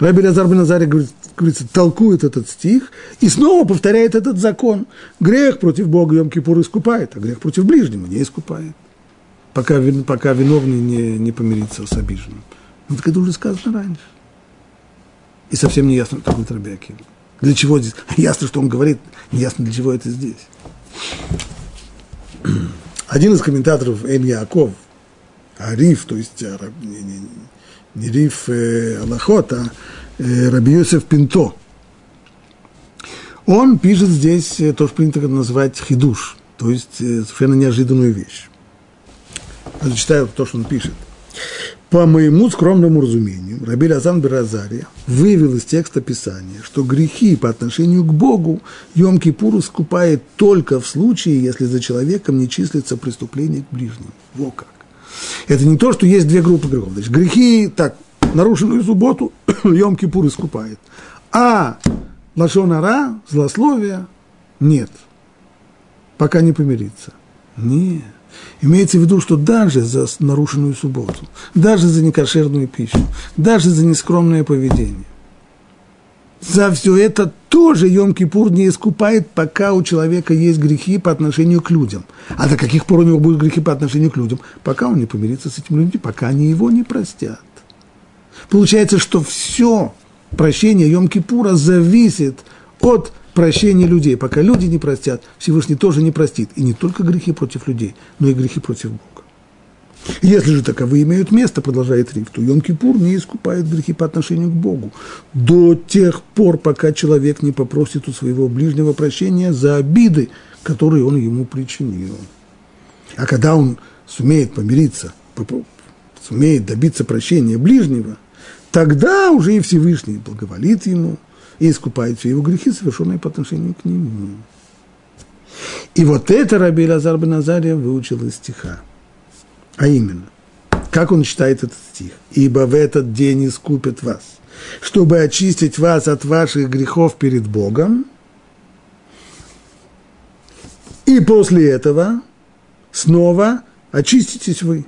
Раби Лазар бен Азария, говорит, толкует этот стих и снова повторяет этот закон. Грех против Бога Йом Кипур искупает, а грех против ближнего не искупает. Пока, пока виновный не, не помирится с обиженным. Ну, так это уже сказано раньше. И совсем не ясно, как это Раби Акива. Для чего здесь? Ясно, что он говорит, не ясно, для чего это здесь. Один из комментаторов Эль Яков, Ариф, то есть а, не, не, не Риф э, Аллахот, а э, Раби Йосеф Пинто. Он пишет здесь э, то, что принято называть хидуш, то есть э, совершенно неожиданную вещь. Я зачитаю то, что он пишет. По моему скромному разумению, Раби Лазан Беразария вывел из текста Писания, что грехи по отношению к Богу Йом-Кипур искупает только в случае, если за человеком не числится преступление к ближнему. Во как. Это не то, что есть две группы грехов. Значит, грехи, так, нарушенную субботу Йом-Кипур искупает. А Лашонара, злословие, нет. Пока не помирится. Нет. Имеется в виду, что даже за нарушенную субботу, даже за некошерную пищу, даже за нескромное поведение, за все это тоже Йом-Кипур не искупает, пока у человека есть грехи по отношению к людям. А до каких пор у него будут грехи по отношению к людям? Пока он не помирится с этими людьми, пока они его не простят. Получается, что все прощение Йом-Кипура зависит от прощение людей. Пока люди не простят, Всевышний тоже не простит. И не только грехи против людей, но и грехи против Бога. Если же таковые имеют место, продолжает Риф, то Йом-Кипур не искупает грехи по отношению к Богу до тех пор, пока человек не попросит у своего ближнего прощения за обиды, которые он ему причинил. А когда он сумеет помириться, сумеет добиться прощения ближнего, тогда уже и Всевышний благоволит ему – и искупает все его грехи, совершенные по отношению к нему. И вот это Раби Лазар бен Азария выучил из стиха. А именно, как он читает этот стих? «Ибо в этот день искупят вас, чтобы очистить вас от ваших грехов перед Богом, и после этого снова очиститесь вы».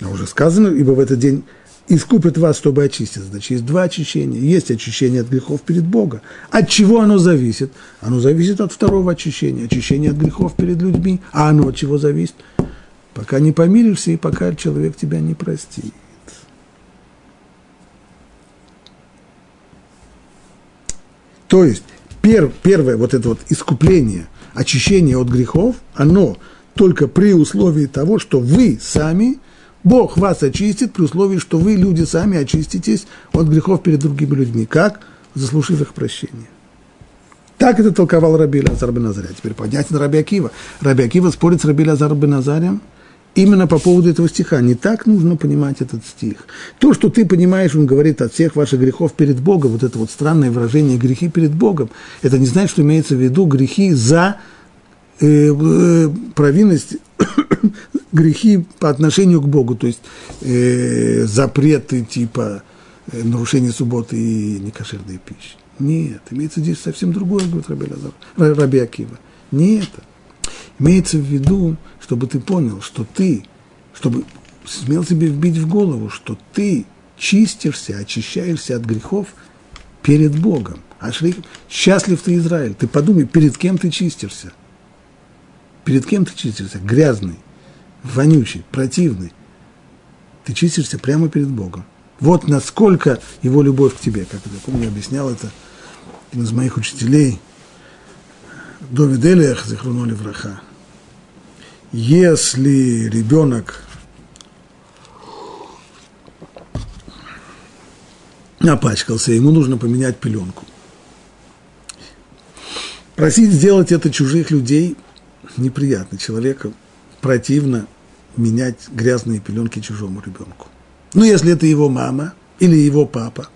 А уже сказано, ибо в этот день искупит вас, чтобы очиститься. Значит, есть два очищения. Есть очищение от грехов перед Богом. От чего оно зависит? Оно зависит от второго очищения. Очищение от грехов перед людьми. А оно от чего зависит? Пока не помиришься и пока человек тебя не простит. То есть, пер, первое вот это вот искупление, очищение от грехов, оно только при условии того, что вы сами – Бог вас очистит при условии, что вы, люди, сами очиститесь от грехов перед другими людьми. Как? Заслужив их прощение. Так это толковал Раби Лазар бен Азаря. Теперь поднять на Раби Акива. Раби Акива спорит с Раби Лазар бен Азарем именно по поводу этого стиха. Не так нужно понимать этот стих. То, что ты понимаешь, он говорит от всех ваших грехов перед Богом, вот это вот странное выражение «грехи перед Богом», это не значит, что имеется в виду грехи за э, э, провинность, грехи по отношению к Богу, то есть э, запреты типа э, нарушения субботы и некошерной пищи. Нет, имеется здесь совсем другое, говорит Раби, Лазар, Раби Акива. Не это. Имеется в виду, чтобы ты понял, что ты, чтобы смел себе вбить в голову, что ты чистишься, очищаешься от грехов перед Богом. Ашри, счастлив ты, Израиль. Ты подумай, перед кем ты чистишься. Перед кем ты чистишься? Грязный, вонючий, противный. Ты чистишься прямо перед Богом. Вот насколько его любовь к тебе, как я помню, объяснял это один из моих учителей, Довид Элиях, захрунули враха. Если ребенок напачкался, ему нужно поменять пеленку. Просить сделать это чужих людей неприятно. Человеку противно менять грязные пеленки чужому ребенку. Ну, если это его мама или его папа,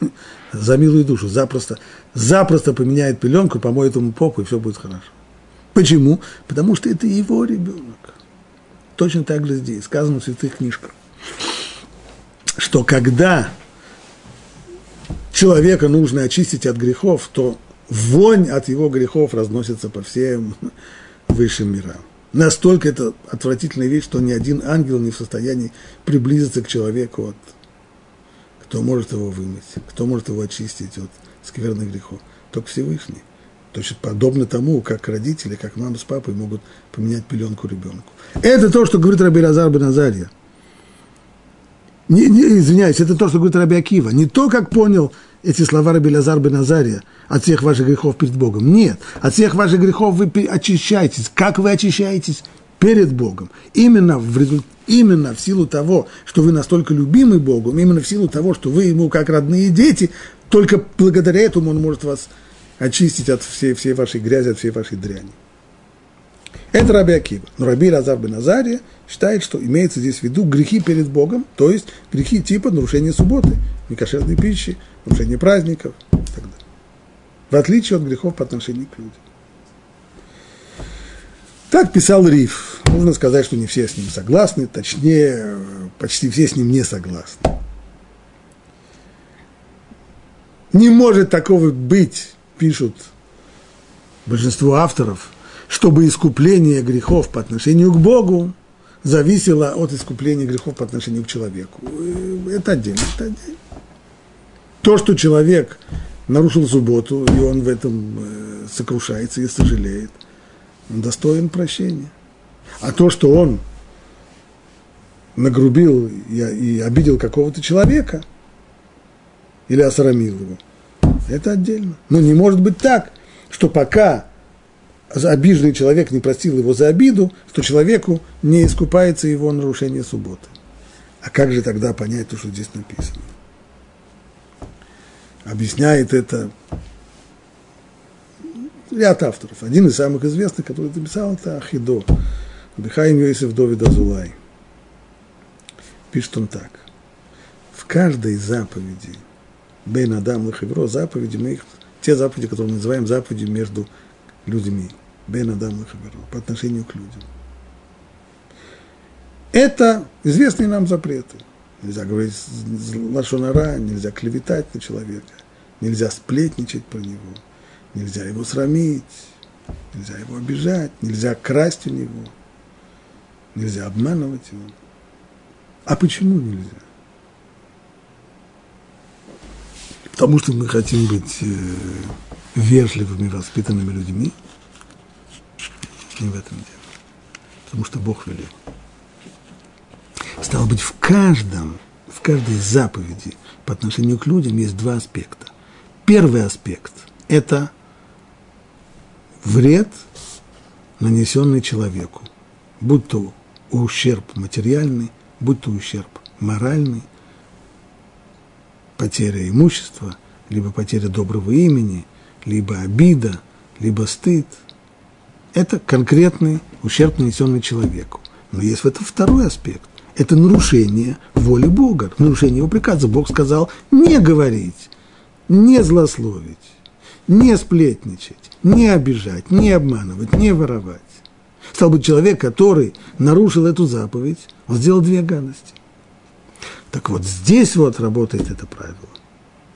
за милую душу, запросто, запросто поменяет пеленку, помоет ему попу, и все будет хорошо. Почему? Потому что это его ребенок. Точно так же здесь, сказано в святых книжках, что когда человека нужно очистить от грехов, то вонь от его грехов разносится по всем высшим мирам. Настолько это отвратительная вещь, что ни один ангел не в состоянии приблизиться к человеку, от, кто может его вымыть, кто может его очистить от скверных грехов. Только Всевышний. Точно подобно тому, как родители, как мама с папой могут поменять пеленку ребенку. Это то, что говорит Раби Лазар бен Азарья. Не, не, извиняюсь, это то, что говорит Раби Акива. Не то, как понял эти слова Раби Лазар бен Азария от всех ваших грехов перед Богом. Нет, от всех ваших грехов вы очищаетесь. Как вы очищаетесь? Перед Богом. Именно в, результ... именно в силу того, что вы настолько любимы Богом, именно в силу того, что вы ему как родные дети, только благодаря этому он может вас очистить от всей, всей вашей грязи, от всей вашей дряни. Это Раби Акива. Но Раби Лазар бен Азария считает, что имеется здесь в виду грехи перед Богом, то есть грехи типа нарушения субботы, некошерной пищи, нарушения праздников и так далее. В отличие от грехов по отношению к людям. Так писал Риф. Нужно сказать, что не все с ним согласны, точнее, почти все с ним не согласны. Не может такого быть, пишут большинство авторов, чтобы искупление грехов по отношению к Богу зависело от искупления грехов по отношению к человеку. Это отдельно, это отдельно. То, что человек нарушил субботу, и он в этом э, сокрушается и сожалеет, он достоин прощения. А то, что он нагрубил и, обидел какого-то человека – или осрамил его. Это отдельно. Но не может быть так, что пока обиженный человек не простил его за обиду, что человеку не искупается его нарушение субботы. А как же тогда понять то, что здесь написано? Объясняет это ряд авторов. Один из самых известных, который написал, это Ахидо, Бихаим Йосиф Довид Азулай. Пишет он так. В каждой заповеди – Бейн Адам Лахевро, заповеди мы их, те заповеди, которые мы называем заповеди между людьми. Бейн Адам Лахевро, по отношению к людям. Это известные нам запреты. Нельзя говорить лашонара, нельзя клеветать на человека, нельзя сплетничать про него, нельзя его срамить, нельзя его обижать, нельзя красть у него, нельзя обманывать его. А почему нельзя? Потому что мы хотим быть э, вежливыми, воспитанными людьми. Не в этом дело. Потому что Бог велел. Стало быть, в каждом, в каждой заповеди по отношению к людям есть два аспекта. Первый аспект – это вред, нанесенный человеку, будь то ущерб материальный, будь то ущерб моральный, потеря имущества, либо потеря доброго имени, либо обида, либо стыд. Это конкретный ущерб, нанесенный человеку. Но есть в этом второй аспект. Это нарушение воли Бога, нарушение его приказа. Бог сказал не говорить, не злословить, не сплетничать, не обижать, не обманывать, не воровать. Стал быть, человек, который нарушил эту заповедь, он сделал две гадости. Так вот, здесь вот работает это правило.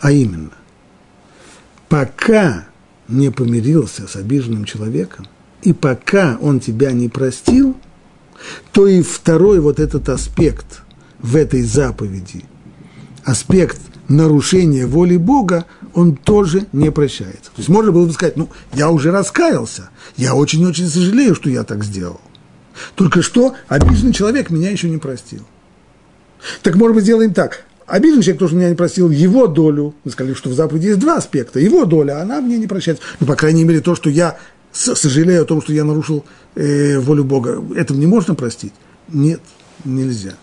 А именно, пока не помирился с обиженным человеком, и пока он тебя не простил, то и второй вот этот аспект в этой заповеди, аспект нарушения воли Бога, он тоже не прощается. То есть можно было бы сказать, ну, я уже раскаялся, я очень-очень сожалею, что я так сделал. Только что обиженный человек меня еще не простил. Так, может быть, сделаем так. Обиженный человек тоже меня не простил, его долю, мы сказали, что в заповеди есть два аспекта, его доля, она мне не прощается. Ну, по крайней мере, то, что я сожалею о том, что я нарушил э, волю Бога, это мне можно простить? Нет, нельзя.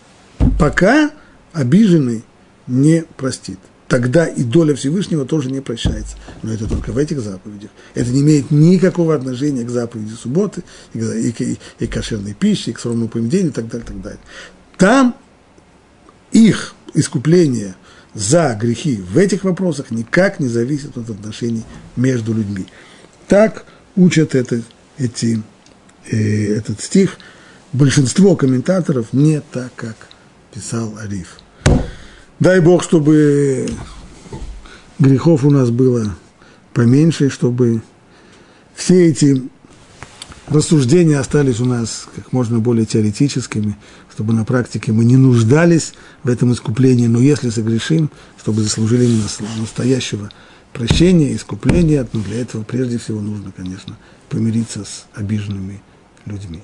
Пока обиженный не простит. Тогда и доля Всевышнего тоже не прощается. Но это только в этих заповедях. Это не имеет никакого отношения к заповеди субботы, и, и, и, к кошерной пище, и к скромному поведению и так далее, так далее. Там их искупление за грехи в этих вопросах никак не зависит от отношений между людьми. Так учат это, эти, э, этот стих большинство комментаторов не так, как писал Ариф. Дай Бог, чтобы грехов у нас было поменьше, чтобы все эти рассуждения остались у нас как можно более теоретическими, чтобы на практике мы не нуждались в этом искуплении, но если согрешим, чтобы заслужили настоящего прощения, искупления, но для этого прежде всего нужно, конечно, помириться с обиженными людьми.